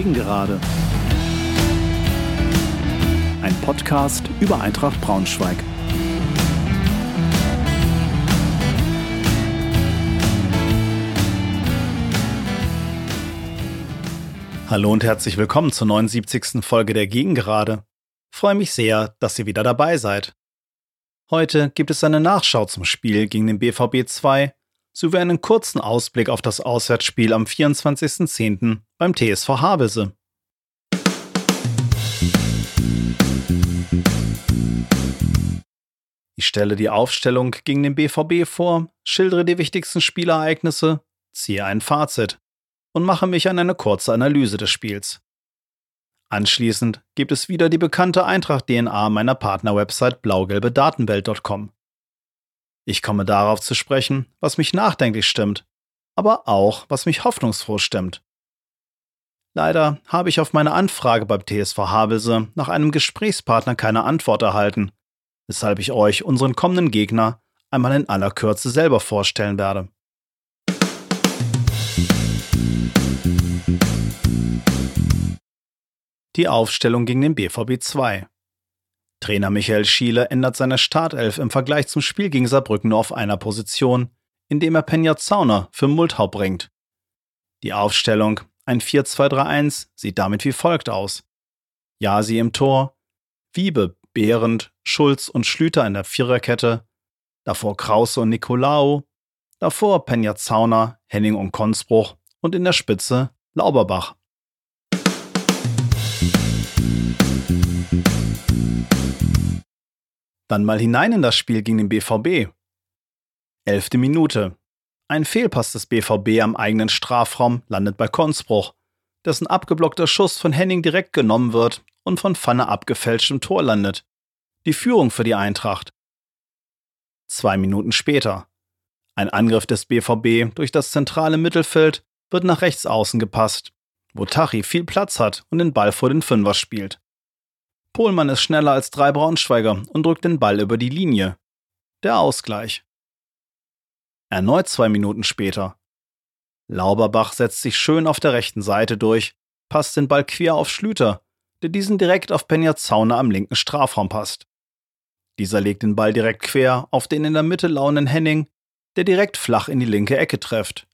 Gegengerade. Ein Podcast über Eintracht Braunschweig. Hallo und herzlich willkommen zur 79. Folge der Gegengerade. Freue mich sehr, dass ihr wieder dabei seid. Heute gibt es eine Nachschau zum Spiel gegen den BVB 2 sowie einen kurzen Ausblick auf das Auswärtsspiel am 24.10. beim TSV Havelse. Ich stelle die Aufstellung gegen den BVB vor, schildere die wichtigsten Spielereignisse, ziehe ein Fazit und mache mich an eine kurze Analyse des Spiels. Anschließend gibt es wieder die bekannte Eintracht-DNA meiner Partnerwebsite blaugelbedatenwelt.com. Ich komme darauf zu sprechen, was mich nachdenklich stimmt, aber auch, was mich hoffnungsfroh stimmt. Leider habe ich auf meine Anfrage beim TSV Havelse nach einem Gesprächspartner keine Antwort erhalten, weshalb ich euch unseren kommenden Gegner einmal in aller Kürze selber vorstellen werde. Die Aufstellung gegen den BVB 2. Trainer Michael Schiele ändert seine Startelf im Vergleich zum Spiel gegen Saarbrücken nur auf einer Position, indem er Penja Zauner für Multhau bringt. Die Aufstellung, ein 4-2-3-1, sieht damit wie folgt aus. Jasi im Tor, Wiebe, Behrendt, Schulz und Schlüter in der Viererkette, davor Krause und Nikolaou, davor Penja Zauner, Henning und Konsbruch und in der Spitze Lauberbach. Dann mal hinein in das Spiel gegen den BVB. Elfte Minute. Ein Fehlpass des BVB am eigenen Strafraum landet bei Konsbruch, dessen abgeblockter Schuss von Henning direkt genommen wird und von Pfanne abgefälscht im Tor landet. Die Führung für die Eintracht. Zwei Minuten später. Ein Angriff des BVB durch das zentrale Mittelfeld wird nach rechts außen gepasst, wo Tachi viel Platz hat und den Ball vor den Fünfer spielt. Pohlmann ist schneller als drei Braunschweiger und drückt den Ball über die Linie. Der Ausgleich. Erneut zwei Minuten später. Lauberbach setzt sich schön auf der rechten Seite durch, passt den Ball quer auf Schlüter, der diesen direkt auf Penja Zauner am linken Strafraum passt. Dieser legt den Ball direkt quer auf den in der Mitte launen Henning, der direkt flach in die linke Ecke trifft.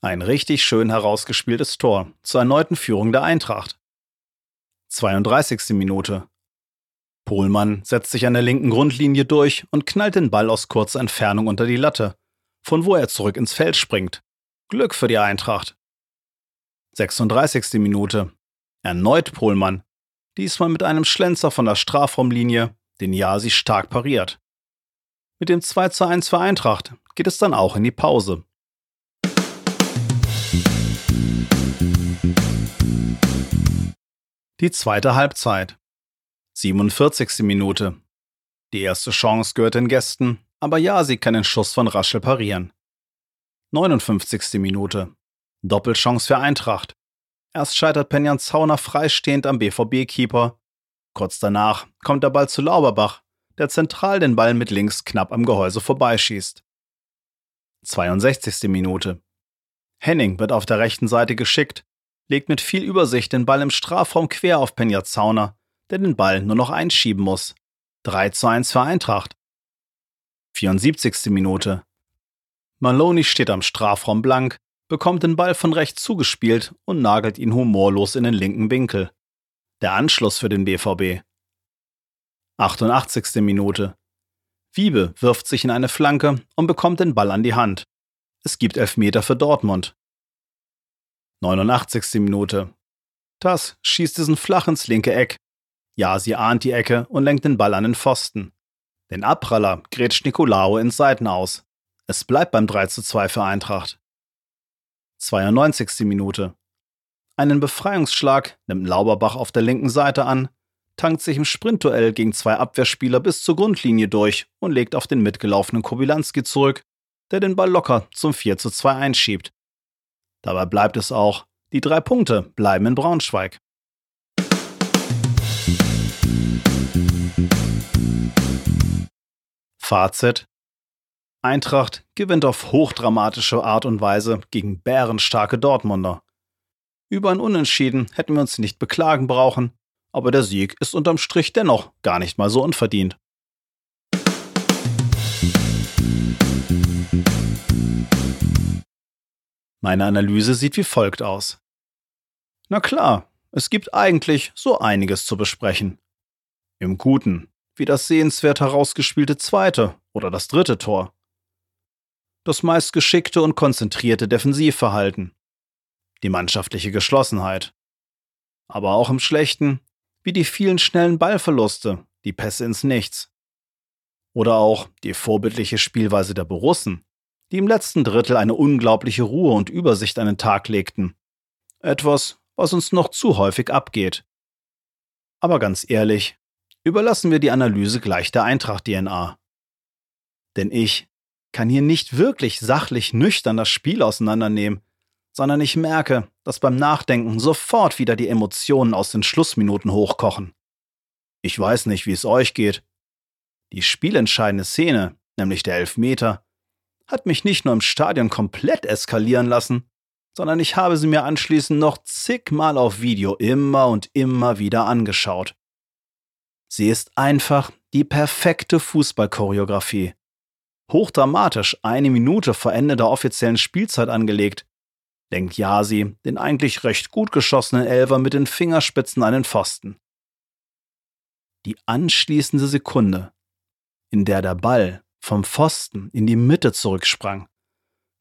Ein richtig schön herausgespieltes Tor zur erneuten Führung der Eintracht. 32. Minute. Pohlmann setzt sich an der linken Grundlinie durch und knallt den Ball aus kurzer Entfernung unter die Latte, von wo er zurück ins Feld springt. Glück für die Eintracht. 36. Minute. Erneut Pohlmann, diesmal mit einem Schlenzer von der Strafraumlinie, den Jasi stark pariert. Mit dem 2 zu 1 für Eintracht geht es dann auch in die Pause. Die zweite Halbzeit. 47. Minute. Die erste Chance gehört den Gästen, aber ja, sie kann den Schuss von Raschel parieren. 59. Minute. Doppelchance für Eintracht. Erst scheitert Penjan Zauner freistehend am BVB-Keeper. Kurz danach kommt der Ball zu Lauberbach, der zentral den Ball mit links knapp am Gehäuse vorbeischießt. 62. Minute. Henning wird auf der rechten Seite geschickt, legt mit viel Übersicht den Ball im Strafraum quer auf Penja Zauner, der den Ball nur noch einschieben muss. 3 zu 1 für Eintracht. 74. Minute. Maloney steht am Strafraum blank, bekommt den Ball von rechts zugespielt und nagelt ihn humorlos in den linken Winkel. Der Anschluss für den BVB. 88. Minute. Wiebe wirft sich in eine Flanke und bekommt den Ball an die Hand. Es gibt Elfmeter für Dortmund. 89. Minute. Tass schießt diesen flach ins linke Eck. Ja, sie ahnt die Ecke und lenkt den Ball an den Pfosten. Den Abpraller grätscht Nicolao ins Seiten aus. Es bleibt beim 3 zu 2 für Eintracht. 92. Minute. Einen Befreiungsschlag nimmt Lauberbach auf der linken Seite an, tankt sich im Sprintduell gegen zwei Abwehrspieler bis zur Grundlinie durch und legt auf den mitgelaufenen Kobilanski zurück, der den Ball locker zum 4 zu 2 einschiebt. Dabei bleibt es auch. Die drei Punkte bleiben in Braunschweig. Fazit. Eintracht gewinnt auf hochdramatische Art und Weise gegen bärenstarke Dortmunder. Über ein Unentschieden hätten wir uns nicht beklagen brauchen, aber der Sieg ist unterm Strich dennoch gar nicht mal so unverdient. Meine Analyse sieht wie folgt aus. Na klar, es gibt eigentlich so einiges zu besprechen. Im Guten, wie das sehenswert herausgespielte zweite oder das dritte Tor. Das meist geschickte und konzentrierte Defensivverhalten. Die mannschaftliche Geschlossenheit. Aber auch im Schlechten, wie die vielen schnellen Ballverluste, die Pässe ins Nichts. Oder auch die vorbildliche Spielweise der Borussen, die im letzten Drittel eine unglaubliche Ruhe und Übersicht an den Tag legten. Etwas, was uns noch zu häufig abgeht. Aber ganz ehrlich, überlassen wir die Analyse gleich der Eintracht-DNA. Denn ich kann hier nicht wirklich sachlich nüchtern das Spiel auseinandernehmen, sondern ich merke, dass beim Nachdenken sofort wieder die Emotionen aus den Schlussminuten hochkochen. Ich weiß nicht, wie es euch geht. Die spielentscheidende Szene, nämlich der Elfmeter, hat mich nicht nur im Stadion komplett eskalieren lassen, sondern ich habe sie mir anschließend noch zigmal auf Video immer und immer wieder angeschaut. Sie ist einfach die perfekte Fußballchoreografie. Hochdramatisch eine Minute vor Ende der offiziellen Spielzeit angelegt, denkt Yasi den eigentlich recht gut geschossenen Elver mit den Fingerspitzen an den Pfosten. Die anschließende Sekunde, in der der Ball vom Pfosten in die Mitte zurücksprang,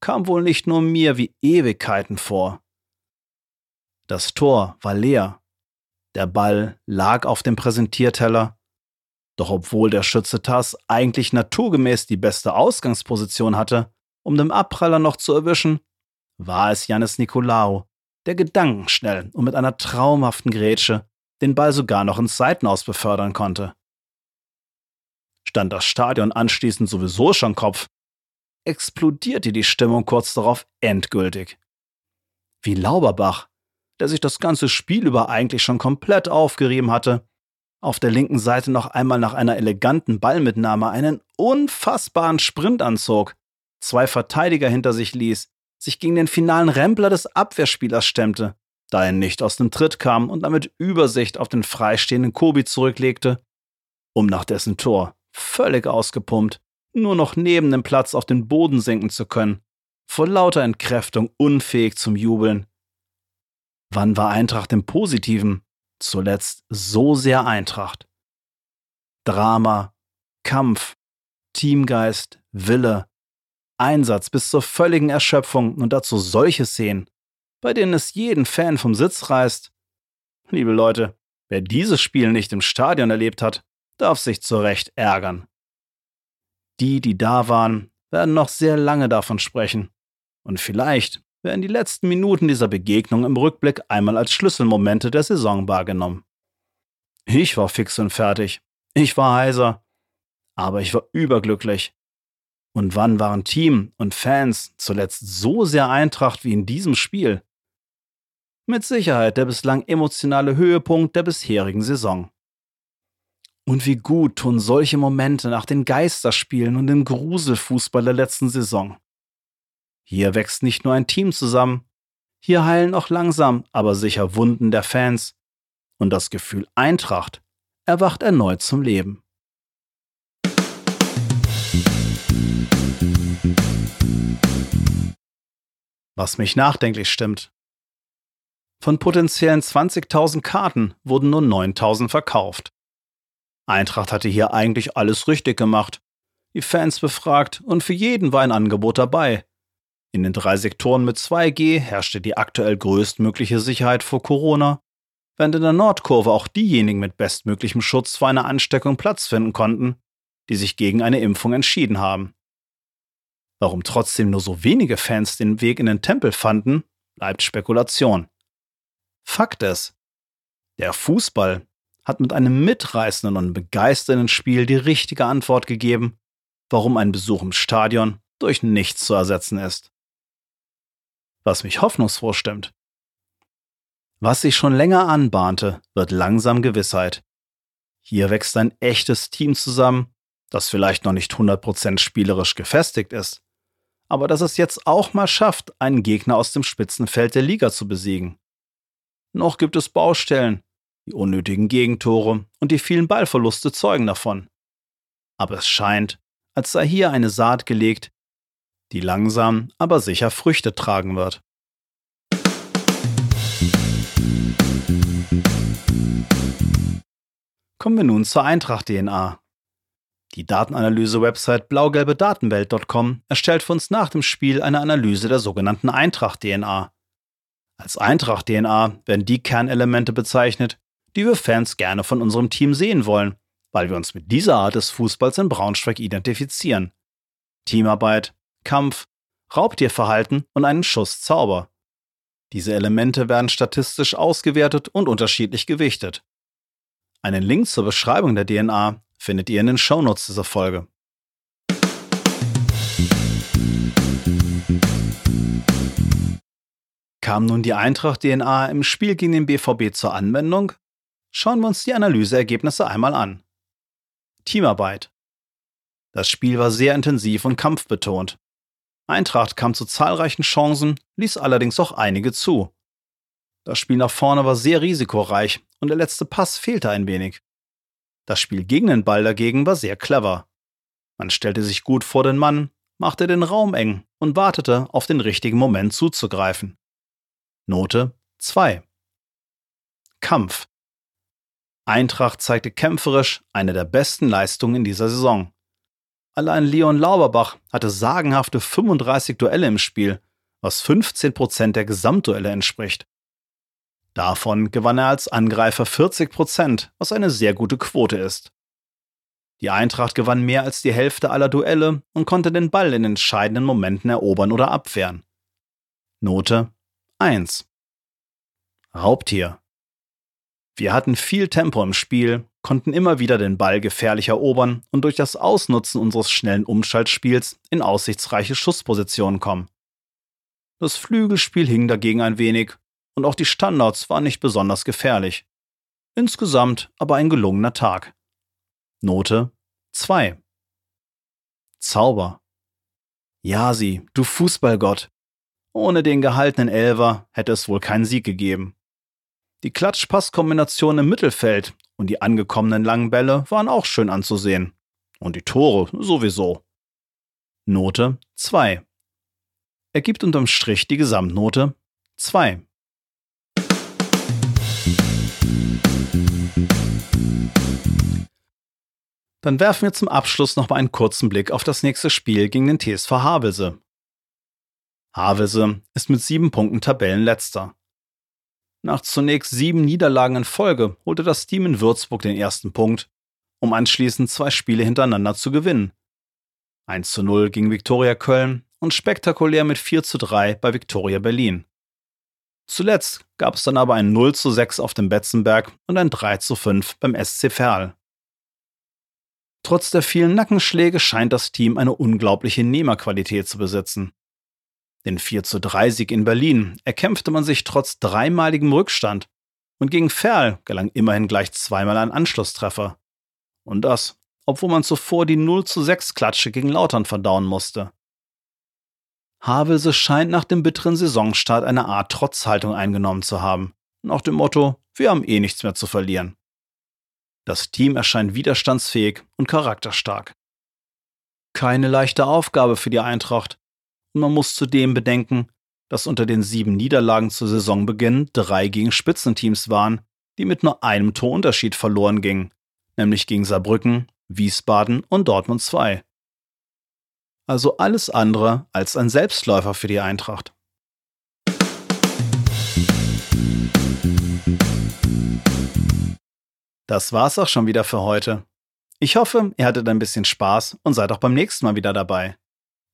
kam wohl nicht nur mir wie Ewigkeiten vor. Das Tor war leer. Der Ball lag auf dem Präsentierteller. Doch obwohl der Schütze Tass eigentlich naturgemäß die beste Ausgangsposition hatte, um den Abpraller noch zu erwischen, war es Janis Nikolaou, der gedankenschnell und mit einer traumhaften Grätsche den Ball sogar noch ins Seitenaus befördern konnte stand das Stadion anschließend sowieso schon Kopf, explodierte die Stimmung kurz darauf endgültig. Wie Lauberbach, der sich das ganze Spiel über eigentlich schon komplett aufgerieben hatte, auf der linken Seite noch einmal nach einer eleganten Ballmitnahme einen unfassbaren Sprint anzog, zwei Verteidiger hinter sich ließ, sich gegen den finalen Rempler des Abwehrspielers stemmte, da er nicht aus dem Tritt kam und damit Übersicht auf den freistehenden Kobi zurücklegte, um nach dessen Tor völlig ausgepumpt, nur noch neben dem Platz auf den Boden sinken zu können, vor lauter Entkräftung unfähig zum Jubeln. Wann war Eintracht im Positiven zuletzt so sehr Eintracht? Drama, Kampf, Teamgeist, Wille, Einsatz bis zur völligen Erschöpfung und dazu solche Szenen, bei denen es jeden Fan vom Sitz reißt. Liebe Leute, wer dieses Spiel nicht im Stadion erlebt hat, darf sich zu Recht ärgern. Die, die da waren, werden noch sehr lange davon sprechen. Und vielleicht werden die letzten Minuten dieser Begegnung im Rückblick einmal als Schlüsselmomente der Saison wahrgenommen. Ich war fix und fertig. Ich war heiser. Aber ich war überglücklich. Und wann waren Team und Fans zuletzt so sehr Eintracht wie in diesem Spiel? Mit Sicherheit der bislang emotionale Höhepunkt der bisherigen Saison. Und wie gut tun solche Momente nach den Geisterspielen und dem Gruselfußball der letzten Saison. Hier wächst nicht nur ein Team zusammen, hier heilen auch langsam, aber sicher Wunden der Fans. Und das Gefühl Eintracht erwacht erneut zum Leben. Was mich nachdenklich stimmt. Von potenziellen 20.000 Karten wurden nur 9.000 verkauft. Eintracht hatte hier eigentlich alles richtig gemacht. Die Fans befragt und für jeden war ein Angebot dabei. In den drei Sektoren mit 2G herrschte die aktuell größtmögliche Sicherheit vor Corona, während in der Nordkurve auch diejenigen mit bestmöglichem Schutz vor einer Ansteckung Platz finden konnten, die sich gegen eine Impfung entschieden haben. Warum trotzdem nur so wenige Fans den Weg in den Tempel fanden, bleibt Spekulation. Fakt ist, der Fußball hat mit einem mitreißenden und begeisternden Spiel die richtige Antwort gegeben, warum ein Besuch im Stadion durch nichts zu ersetzen ist. Was mich hoffnungsfroh stimmt. Was sich schon länger anbahnte, wird langsam Gewissheit. Hier wächst ein echtes Team zusammen, das vielleicht noch nicht 100% spielerisch gefestigt ist, aber das es jetzt auch mal schafft, einen Gegner aus dem Spitzenfeld der Liga zu besiegen. Noch gibt es Baustellen, die unnötigen Gegentore und die vielen Ballverluste zeugen davon. Aber es scheint, als sei hier eine Saat gelegt, die langsam, aber sicher Früchte tragen wird. Kommen wir nun zur Eintracht-DNA. Die Datenanalyse-Website blaugelbedatenwelt.com erstellt für uns nach dem Spiel eine Analyse der sogenannten Eintracht-DNA. Als Eintracht-DNA werden die Kernelemente bezeichnet, die wir Fans gerne von unserem Team sehen wollen, weil wir uns mit dieser Art des Fußballs in Braunschweig identifizieren. Teamarbeit, Kampf, Raubtierverhalten und einen Schuss Zauber. Diese Elemente werden statistisch ausgewertet und unterschiedlich gewichtet. Einen Link zur Beschreibung der DNA findet ihr in den Shownotes dieser Folge. Kam nun die Eintracht-DNA im Spiel gegen den BVB zur Anwendung? Schauen wir uns die Analyseergebnisse einmal an. Teamarbeit. Das Spiel war sehr intensiv und kampfbetont. Eintracht kam zu zahlreichen Chancen, ließ allerdings auch einige zu. Das Spiel nach vorne war sehr risikoreich und der letzte Pass fehlte ein wenig. Das Spiel gegen den Ball dagegen war sehr clever. Man stellte sich gut vor den Mann, machte den Raum eng und wartete auf den richtigen Moment zuzugreifen. Note 2. Kampf. Eintracht zeigte kämpferisch eine der besten Leistungen in dieser Saison. Allein Leon Lauberbach hatte sagenhafte 35 Duelle im Spiel, was 15% der Gesamtduelle entspricht. Davon gewann er als Angreifer 40%, was eine sehr gute Quote ist. Die Eintracht gewann mehr als die Hälfte aller Duelle und konnte den Ball in entscheidenden Momenten erobern oder abwehren. Note 1. Raubtier. Wir hatten viel Tempo im Spiel, konnten immer wieder den Ball gefährlich erobern und durch das Ausnutzen unseres schnellen Umschaltspiels in aussichtsreiche Schusspositionen kommen. Das Flügelspiel hing dagegen ein wenig und auch die Standards waren nicht besonders gefährlich. Insgesamt aber ein gelungener Tag. Note 2. Zauber. Jasi, du Fußballgott, ohne den gehaltenen Elver hätte es wohl keinen Sieg gegeben. Die Klatsch-Pass-Kombination im Mittelfeld und die angekommenen langen Bälle waren auch schön anzusehen. Und die Tore sowieso. Note 2. Ergibt unterm Strich die Gesamtnote 2. Dann werfen wir zum Abschluss noch mal einen kurzen Blick auf das nächste Spiel gegen den TSV Havelse. Havelse ist mit sieben Punkten Tabellenletzter. Nach zunächst sieben Niederlagen in Folge holte das Team in Würzburg den ersten Punkt, um anschließend zwei Spiele hintereinander zu gewinnen. 1 zu 0 gegen Viktoria Köln und spektakulär mit 4 zu 3 bei Viktoria Berlin. Zuletzt gab es dann aber ein 0 zu 6 auf dem Betzenberg und ein 3 zu 5 beim SC Verl. Trotz der vielen Nackenschläge scheint das Team eine unglaubliche Nehmerqualität zu besitzen. Den 4 zu 3 Sieg in Berlin erkämpfte man sich trotz dreimaligem Rückstand und gegen Ferl gelang immerhin gleich zweimal ein Anschlusstreffer. Und das, obwohl man zuvor die 0 zu 6 Klatsche gegen Lautern verdauen musste. Havelse scheint nach dem bitteren Saisonstart eine Art Trotzhaltung eingenommen zu haben, nach dem Motto, wir haben eh nichts mehr zu verlieren. Das Team erscheint widerstandsfähig und charakterstark. Keine leichte Aufgabe für die Eintracht, man muss zudem bedenken, dass unter den sieben Niederlagen zu Saisonbeginn drei gegen Spitzenteams waren, die mit nur einem Torunterschied verloren gingen, nämlich gegen Saarbrücken, Wiesbaden und Dortmund 2. Also alles andere als ein Selbstläufer für die Eintracht. Das war's auch schon wieder für heute. Ich hoffe, ihr hattet ein bisschen Spaß und seid auch beim nächsten Mal wieder dabei.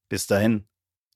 Bis dahin.